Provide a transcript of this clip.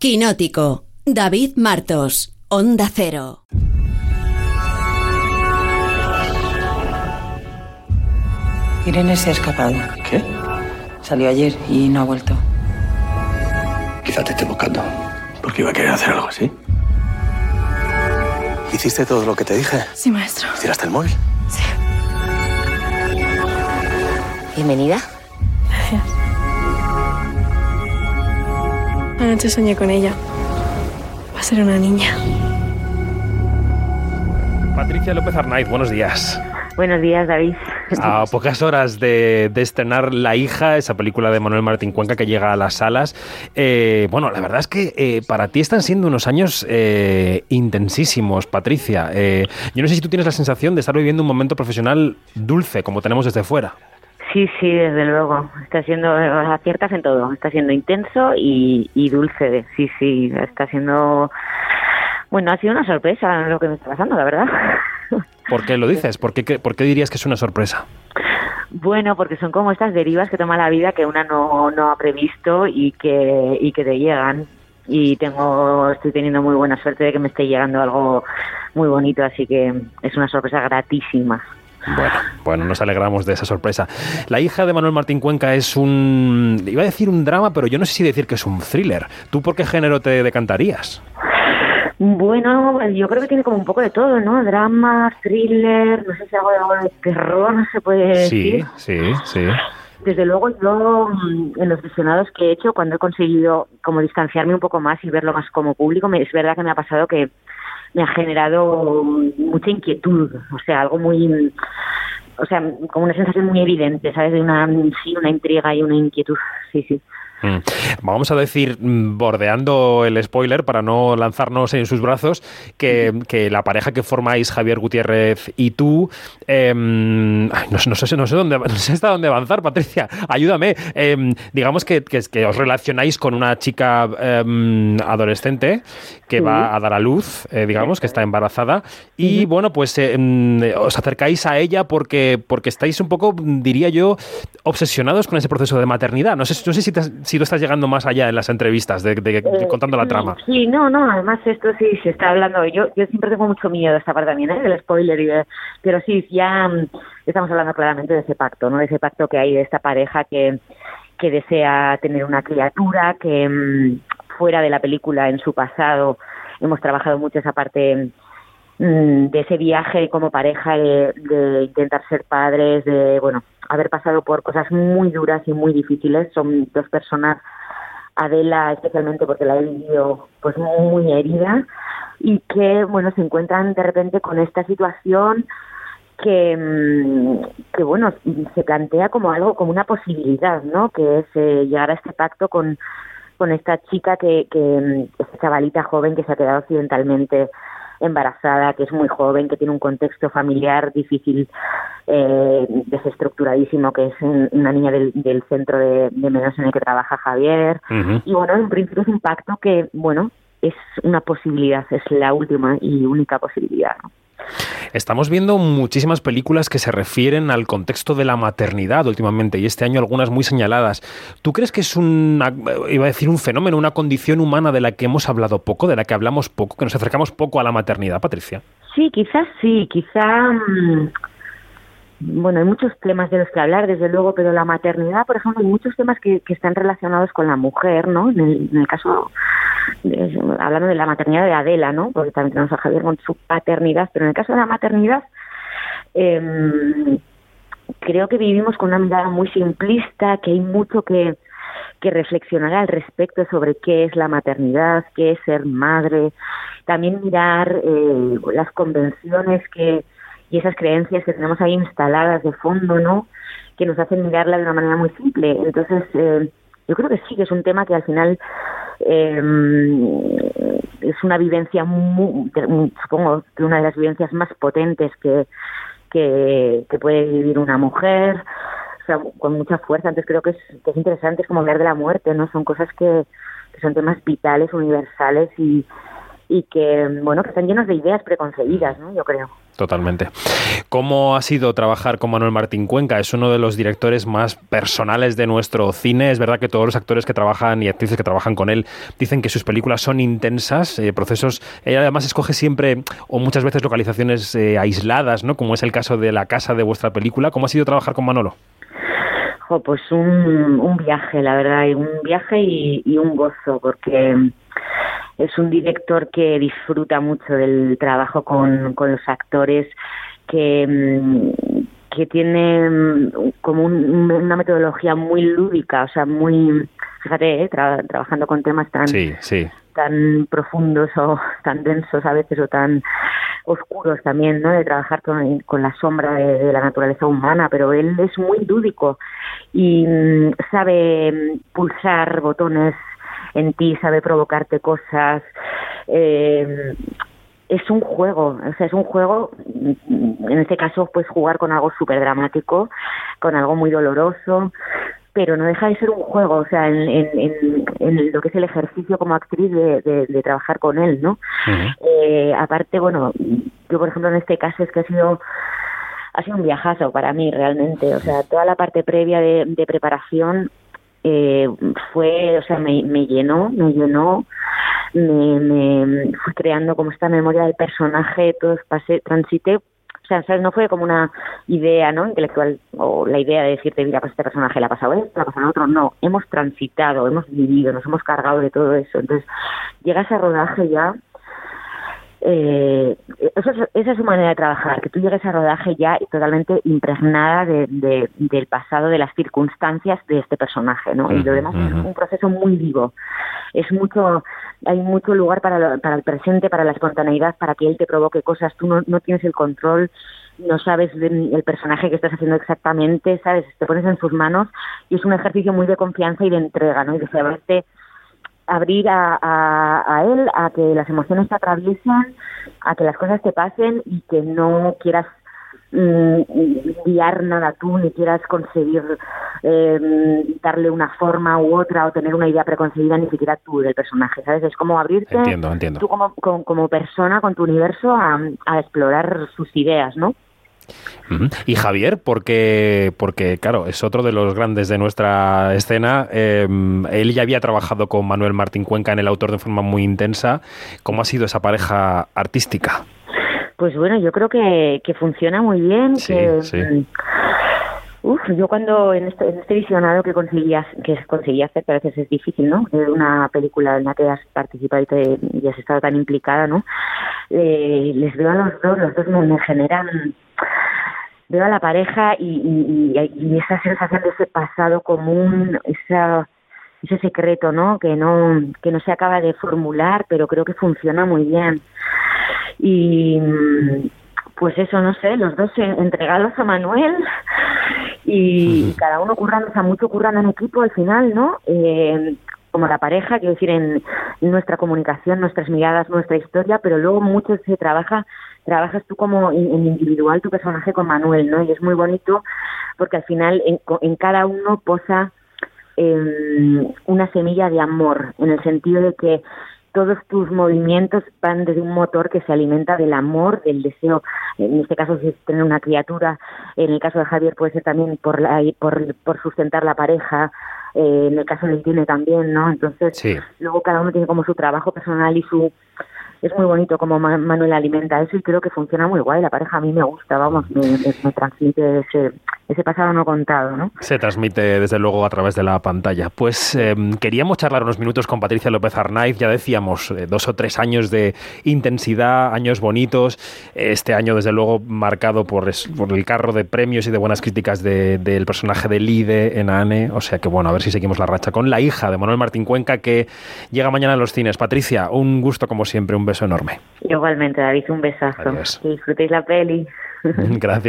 Quinótico. David Martos. Onda Cero. Irene se ha escapado. ¿Qué? Salió ayer y no ha vuelto. Quizá te esté buscando. Porque iba a querer hacer algo así. ¿Hiciste todo lo que te dije? Sí, maestro. ¿Tiraste el móvil? Sí. Bienvenida. Anoche soñé con ella. Va a ser una niña. Patricia López Arnaiz, buenos días. Buenos días, David. A pocas horas de, de, estrenar La hija, esa película de Manuel Martín Cuenca que llega a las salas, eh, bueno, la verdad es que eh, para ti están siendo unos años eh, intensísimos, Patricia. Eh, yo no sé si tú tienes la sensación de estar viviendo un momento profesional dulce, como tenemos desde fuera. Sí, sí, desde luego. Está siendo, aciertas en todo. Está siendo intenso y, y dulce. Sí, sí, está siendo... Bueno, ha sido una sorpresa lo que me está pasando, la verdad. ¿Por qué lo dices? ¿Por qué, ¿Por qué dirías que es una sorpresa? Bueno, porque son como estas derivas que toma la vida que una no, no ha previsto y que, y que te llegan. Y tengo, estoy teniendo muy buena suerte de que me esté llegando algo muy bonito, así que es una sorpresa gratísima. Bueno, bueno, nos alegramos de esa sorpresa. La hija de Manuel Martín Cuenca es un, iba a decir un drama, pero yo no sé si decir que es un thriller. ¿Tú por qué género te decantarías? Bueno, yo creo que tiene como un poco de todo, ¿no? Drama, thriller, no sé si algo de terror, no se puede decir. Sí, sí, sí. Desde luego yo en los visionados que he hecho, cuando he conseguido como distanciarme un poco más y verlo más como público, es verdad que me ha pasado que me ha generado mucha inquietud, o sea, algo muy, o sea, como una sensación muy evidente, ¿sabes? De una, sí, una intriga y una inquietud, sí, sí. Mm. Vamos a decir, mm, bordeando el spoiler para no lanzarnos en sus brazos, que, que la pareja que formáis Javier Gutiérrez y tú, eh, no, no, sé, no sé dónde, no sé hasta dónde avanzar, Patricia, ayúdame. Eh, digamos que, que, que, os relacionáis con una chica eh, adolescente que va a dar a luz, eh, digamos, que está embarazada, y bueno, pues os acercáis a ella porque, porque estáis un poco, diría yo, obsesionados con ese proceso de maternidad. No sé, no sé si te, si tú estás llegando más allá en las entrevistas, de, de, de eh, contando la trama. Sí, no, no, además esto sí se está hablando. Yo, yo siempre tengo mucho miedo de esta parte también, ¿eh? del spoiler, y de, pero sí, ya mm, estamos hablando claramente de ese pacto, ¿no? De ese pacto que hay de esta pareja que, que desea tener una criatura, que mmm, fuera de la película, en su pasado, hemos trabajado mucho esa parte de ese viaje como pareja, de, intentar ser padres, de, bueno, haber pasado por cosas muy duras y muy difíciles. Son dos personas, Adela especialmente porque la he vivido pues muy herida y que bueno se encuentran de repente con esta situación que, que bueno se plantea como algo como una posibilidad no que es eh, llegar a este pacto con con esta chica que, que esta chavalita joven que se ha quedado accidentalmente embarazada, que es muy joven, que tiene un contexto familiar difícil, eh, desestructuradísimo, que es una niña del, del centro de, de, menores en el que trabaja Javier. Uh -huh. Y bueno, en principio es un pacto que, bueno, es una posibilidad, es la última y única posibilidad. ¿no? Estamos viendo muchísimas películas que se refieren al contexto de la maternidad últimamente y este año algunas muy señaladas. ¿Tú crees que es un, iba a decir un fenómeno, una condición humana de la que hemos hablado poco, de la que hablamos poco, que nos acercamos poco a la maternidad, Patricia? Sí, quizás sí, quizá... Mmm bueno, hay muchos temas de los que hablar, desde luego, pero la maternidad, por ejemplo, hay muchos temas que, que están relacionados con la mujer, ¿no? En el, en el caso, hablando de la maternidad de Adela, ¿no? Porque también tenemos a Javier con su paternidad, pero en el caso de la maternidad, eh, creo que vivimos con una mirada muy simplista, que hay mucho que, que reflexionar al respecto sobre qué es la maternidad, qué es ser madre, también mirar eh, las convenciones que y esas creencias que tenemos ahí instaladas de fondo, ¿no? Que nos hacen mirarla de una manera muy simple. Entonces, eh, yo creo que sí, que es un tema que al final eh, es una vivencia, muy, supongo que una de las vivencias más potentes que, que, puede vivir una mujer, o sea, con mucha fuerza. Entonces creo que es, que es interesante, es como hablar de la muerte, ¿no? Son cosas que, que son temas vitales, universales y, y que, bueno, que están llenos de ideas preconcebidas, ¿no? Yo creo. Totalmente. ¿Cómo ha sido trabajar con Manuel Martín Cuenca? Es uno de los directores más personales de nuestro cine. Es verdad que todos los actores que trabajan y actrices que trabajan con él dicen que sus películas son intensas, eh, procesos. Él además escoge siempre o muchas veces localizaciones eh, aisladas, ¿no? Como es el caso de la casa de vuestra película. ¿Cómo ha sido trabajar con Manolo? pues un, viaje, la verdad, un viaje y un gozo, porque es un director que disfruta mucho del trabajo con, con los actores, que, mm, que tiene mm, como una metodología muy lúdica, o sea, muy, fíjate, eh, trabajando con temas tan, tan profundos o tan densos a veces o tan oscuros también, ¿no? De trabajar con, con la sombra de, la naturaleza humana, pero él es muy lúdico y mm, sabe pulsar botones en ti, sabe provocarte cosas. Eh, es un juego, o sea, es un juego, en este caso, pues jugar con algo súper dramático, con algo muy doloroso, pero no deja de ser un juego, o sea, en, en, lo que es el ejercicio como actriz de, trabajar con él, ¿no? eh, aparte, bueno, yo por ejemplo en este caso es que ha sido ha sido un viajazo para mí realmente, o sea, toda la parte previa de, de preparación eh, fue, o sea, me, me llenó, me llenó, me, me fui creando como esta memoria del personaje, todo pasé, transité, o sea, ¿sabes? no fue como una idea, ¿no? Intelectual, o la idea de decirte, mira, pues este personaje le ha pasado esto, le ha pasado otro, no, hemos transitado, hemos vivido, nos hemos cargado de todo eso, entonces llega ese rodaje ya eh, eso esa es su manera de trabajar, que tú llegues a rodaje ya totalmente impregnada de, del pasado, de las circunstancias de este personaje, ¿no? Y lo demás es un proceso muy vivo. Es mucho, hay mucho lugar para, para el presente, para la espontaneidad, para que él te provoque cosas. Tú no, no tienes el control, no sabes el personaje que estás haciendo exactamente, ¿sabes? Te pones en sus manos y es un ejercicio muy de confianza y de entrega, ¿no? Y de saberte abrir a, a, él a que las emociones te atraviesen, a que las cosas te pasen y que no quieras mm, guiar nada tú ni quieras conseguir eh, darle una forma u otra o tener una idea preconcebida ni siquiera tú del personaje, ¿sabes? Es como abrirte tú como, como, persona con tu universo a, a explorar sus ideas, ¿no? Y Javier, porque, porque claro, es otro de los grandes de nuestra escena. Em, él ya había trabajado con Manuel Martín Cuenca en El Autor de forma muy intensa. ¿Cómo ha sido esa pareja artística? Pues bueno, yo creo que, funciona muy bien. Sí, sí. Uf, yo cuando en este, en este visionado que conseguías que conseguí hacer, que a veces es difícil, ¿no? Una película en la que has participado y, has estado tan implicada, ¿no? Les veo a los dos, los dos me generan veo a la pareja y, esa sensación de ese pasado común, esa, ese secreto, ¿no? Que no que no se acaba de formular, pero creo que funciona muy bien. Y pues eso, no sé, los dos entregados a Manuel y, cada uno currando, o sea, mucho currando en equipo al final, ¿no? Eh, como la pareja, quiero decir, en nuestra comunicación, nuestras miradas, nuestra historia, pero luego mucho se trabaja, trabajas tú como en, individual tu personaje con Manuel, ¿no? Y es muy bonito porque al final en, en cada uno posa eh, una semilla de amor, en el sentido de que todos tus movimientos van desde un motor que se alimenta del amor, del deseo, en este caso si es tener una criatura, en el caso de Javier puede ser también por, la, por, por sustentar la pareja, eh, en el caso de tiene también, ¿no? Entonces, luego cada uno tiene como su trabajo personal y su es muy bonito como Manuel alimenta eso y creo que funciona muy guay. La pareja a mí me gusta, vamos, me, transmite ese, ese pasado no contado, ¿no? Se transmite desde luego a través de la pantalla. Pues em, queríamos charlar unos minutos con Patricia López Arnaiz, ya decíamos, eh, dos o tres años de intensidad, años bonitos, este año desde luego marcado por, por el carro de premios y de buenas críticas del personaje de Lide en ANE, o sea que bueno, a ver si seguimos la racha con la hija de Manuel Martín Cuenca que llega mañana a los cines. Patricia, un gusto como siempre, un beso enorme. Igualmente, David, un besazo. Que disfrutéis la peli. Gracias.